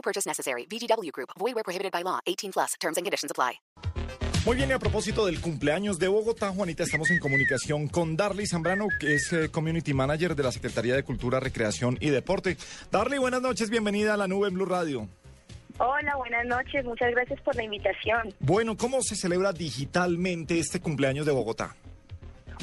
No purchase necessary. VGW Group. Void where prohibited by law. 18 plus. Terms and conditions apply. Muy bien, y a propósito del cumpleaños de Bogotá, Juanita, estamos en comunicación con Darly Zambrano, que es eh, Community Manager de la Secretaría de Cultura, Recreación y Deporte. Darly, buenas noches, bienvenida a la nube en Blue Radio. Hola, buenas noches, muchas gracias por la invitación. Bueno, ¿cómo se celebra digitalmente este cumpleaños de Bogotá?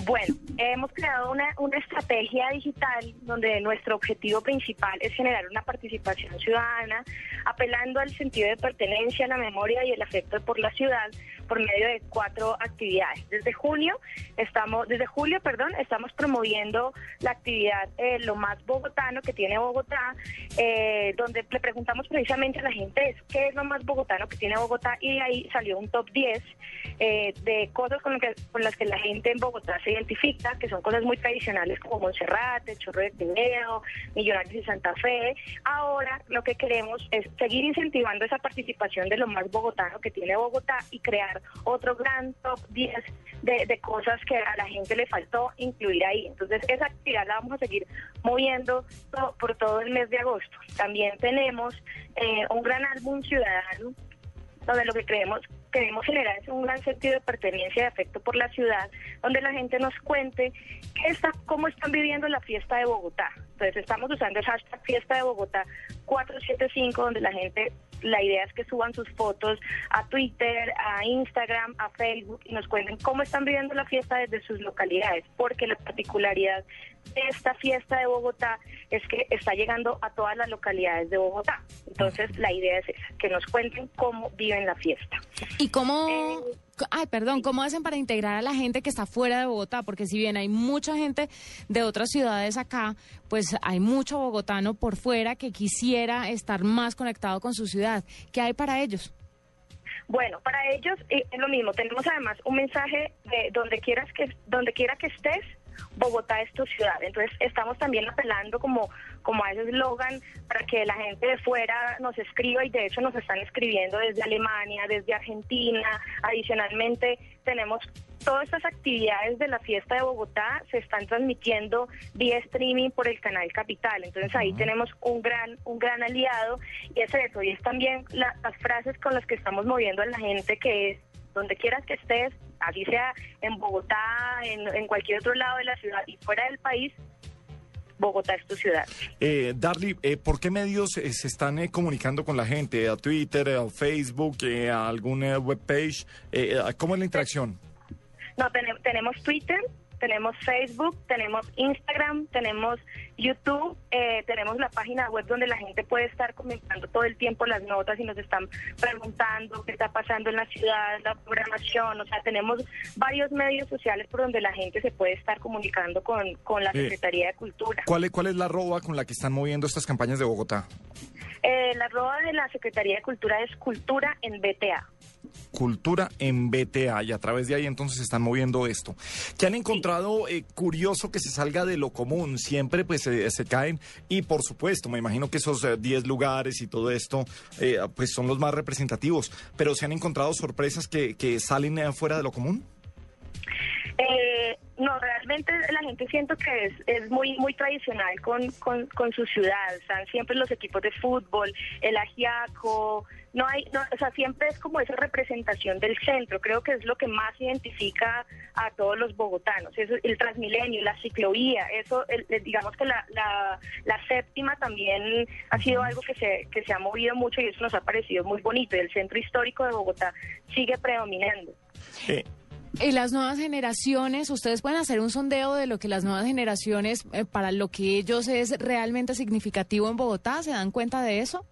Bueno, hemos creado una, una estrategia digital donde nuestro objetivo principal es generar una participación ciudadana, apelando al sentido de pertenencia, la memoria y el afecto por la ciudad por medio de cuatro actividades. Desde junio estamos, desde julio, perdón, estamos promoviendo la actividad eh, lo más bogotano que tiene Bogotá, eh, donde le preguntamos precisamente a la gente qué es lo más bogotano que tiene Bogotá y ahí salió un top 10 eh, de cosas con, que, con las que la gente en Bogotá se identifica, que son cosas muy tradicionales como Monserrate, Chorro de Tineo, Millonarios y Santa Fe. Ahora lo que queremos es seguir incentivando esa participación de lo más bogotano que tiene Bogotá y crear otro gran top 10 de, cosas que a la gente le faltó incluir ahí. Entonces esa actividad la vamos a seguir moviendo por todo el mes de agosto. También tenemos eh, un gran álbum ciudadano donde lo que creemos queremos generar un gran sentido de pertenencia y de afecto por la ciudad, donde la gente nos cuente qué está, cómo están viviendo la fiesta de Bogotá. Entonces estamos usando el hashtag fiesta de Bogotá 475, donde la gente, la idea es que suban sus fotos a Twitter, a Instagram, a Facebook y nos cuenten cómo están viviendo la fiesta desde sus localidades, porque la particularidad de esta fiesta de Bogotá es que está llegando a todas las localidades de Bogotá. Entonces la idea es esa, que nos cuenten cómo viven la fiesta. ¿Y cómo... Eh, Ay, perdón, ¿cómo hacen para integrar a la gente que está fuera de Bogotá? Porque si bien hay mucha gente de otras ciudades acá, pues hay mucho bogotano por fuera que quisiera estar más conectado con su ciudad. ¿Qué hay para ellos? Bueno, para ellos eh, es lo mismo. Tenemos además un mensaje de donde quieras que donde quiera que estés, Bogotá es tu ciudad. Entonces estamos también apelando como, como a ese eslogan para que la gente de fuera nos escriba y de hecho nos están escribiendo desde Alemania, desde Argentina. Adicionalmente tenemos todas estas actividades de la fiesta de Bogotá se están transmitiendo vía streaming por el canal Capital. Entonces ahí tenemos un gran un gran aliado y es eso. Y es también las frases con las que estamos moviendo a la gente que es donde quieras que estés, así sea en Bogotá, en, cualquier otro lado de la ciudad y fuera del país, Bogotá es tu ciudad. Eh, Darly, eh, ¿por qué medios eh, se están eh, comunicando con la gente? ¿A Twitter, a Facebook, a alguna webpage? ¿Cómo es la interacción? No, tenemos Twitter, tenemos Facebook, tenemos Instagram, tenemos YouTube, eh, tenemos la página web donde la gente puede estar comentando todo el tiempo las notas y nos están preguntando qué está pasando en la ciudad, la programación, o sea, tenemos varios medios sociales por donde la gente se puede estar comunicando con, con la Secretaría de Cultura. ¿Cuál es, ¿Cuál es la arroba con la que están moviendo estas campañas de Bogotá? Eh, la arroba de la Secretaría de Cultura es Cultura en BTA. Cultura en BTA y a través de ahí entonces están moviendo esto. ¿Qué han encontrado eh, curioso que se salga de lo común? Siempre pues se caen y por supuesto me imagino que esos 10 eh, lugares y todo esto eh, pues son los más representativos, pero ¿se han encontrado sorpresas que, que salen fuera de lo común? no, realmente la gente siento que es, es muy muy tradicional con, con, con su ciudad. Están siempre los equipos de fútbol, el ajiaco, no hay, no, o sea, siempre es como esa representación del centro, creo que es lo que más identifica a todos los bogotanos, eso, el Transmilenio, la ciclovía, eso, digamos que la, la, séptima también ha sido algo que se, que se ha movido mucho y eso nos ha parecido muy bonito, y el centro histórico de Bogotá sigue predominando. Y las nuevas generaciones, ustedes pueden hacer un sondeo de lo que las nuevas generaciones, eh, para lo que ellos es realmente significativo en Bogotá, ¿se dan cuenta de eso?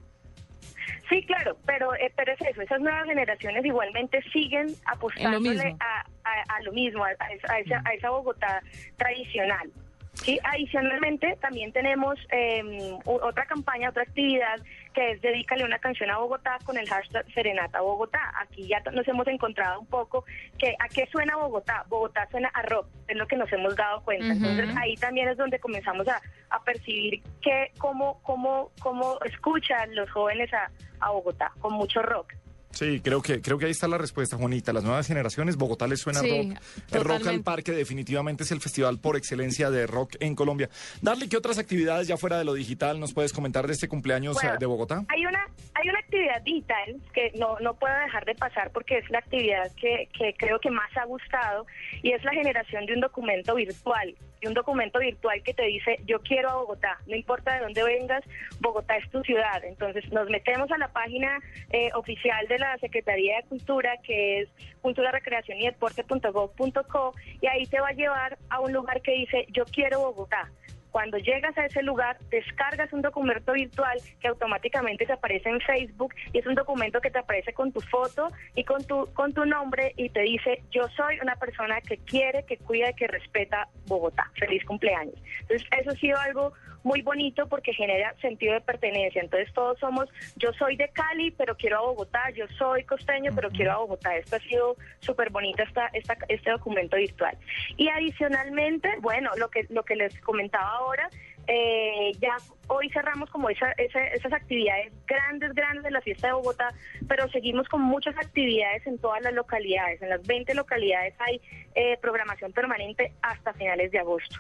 Sí, claro, pero, eh, pero es eso, esas nuevas generaciones igualmente siguen apostándole a, lo mismo, a, esa, a esa Bogotá tradicional. Sí, adicionalmente también tenemos em, otra campaña, otra actividad que es Dedícale una canción a Bogotá con el hashtag Serenata Bogotá. Aquí ya nos hemos encontrado un poco que a qué suena Bogotá. Bogotá suena a rock, es lo que nos hemos dado cuenta. Entonces ahí también es donde comenzamos a, a percibir que cómo, cómo, cómo escuchan los jóvenes a, a Bogotá, con mucho rock. Sí, creo que, creo que ahí está la respuesta, Juanita. Las nuevas generaciones, Bogotá les suena Sí, rock. El Rock al. Parque definitivamente es el festival por excelencia de rock en Colombia. Darle, ¿qué otras actividades ya fuera de lo digital nos puedes comentar de este cumpleaños Bueno, eh, de Bogotá? Hay una, hay una actividad digital que no, no puedo dejar de pasar porque es la actividad que, que creo que más ha gustado y es la generación de un documento virtual. Un documento virtual que te dice, yo quiero a Bogotá, no importa de dónde vengas, Bogotá es tu ciudad. Entonces nos metemos a la página eh, oficial de la Secretaría de Cultura, que es cultura, recreación y deporte.gov.co, y ahí te va a llevar a un lugar que dice, yo quiero Bogotá. Cuando llegas a ese lugar, descargas un documento virtual que automáticamente te aparece en Facebook y es un documento que te aparece con tu foto y con tu con tu nombre y te dice, yo soy una persona que quiere, que cuida y que respeta Bogotá. Feliz cumpleaños. Entonces, eso ha sido algo muy bonito porque genera sentido de pertenencia. Entonces, todos somos, yo soy de Cali, pero quiero a Bogotá, yo soy costeño, pero quiero a Bogotá. Esto ha sido súper bonito esta, esta, este documento virtual. Y adicionalmente, bueno, lo que, lo que les comentaba ahora, eh, ya hoy cerramos como esa, esa- esas actividades grandes, grandes de la fiesta de Bogotá, pero seguimos con muchas actividades en todas las localidades. En las 20 localidades hay eh, programación permanente hasta finales de agosto.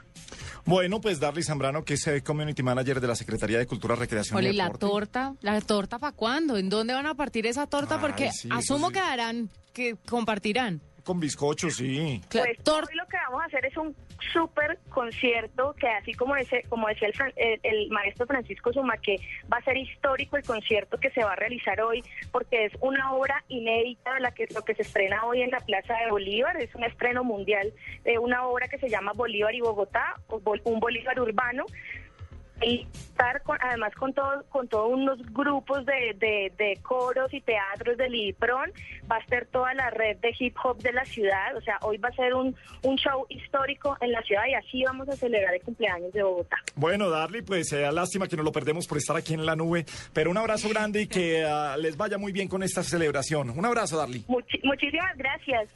Bueno, pues Darly Zambrano, que es eh, Community Manager de la Secretaría de Cultura, Recreación Ole, y ¿y la Deporte. torta? ¿La torta para cuándo? ¿En dónde van a partir esa torta? Ay, Porque sí, asumo sí. que harán, que compartirán. Con bizcocho, sí. Pues hoy lo que vamos a hacer es un súper concierto que así como ese, como decía el, Fran- el- el maestro Francisco Suma, que va a ser histórico el concierto que se va a realizar hoy, porque es una obra inédita de la que lo que se estrena hoy en la Plaza de Bolívar, es un estreno mundial de una obra que se llama Bolívar y Bogotá, un Bolívar urbano y estar con, además con todo, con todos unos grupos de, de, de coros y teatros del IDIPRON, va a estar toda la red de hip hop de la ciudad, o sea, hoy va a ser un, un show histórico en la ciudad y así vamos a celebrar el cumpleaños de Bogotá. Bueno, Darly, pues eh, lástima que nos lo perdemos por estar aquí en la nube, pero un abrazo grande y que ah, les vaya muy bien con esta celebración. Un abrazo, Darly. Muchísimas gracias.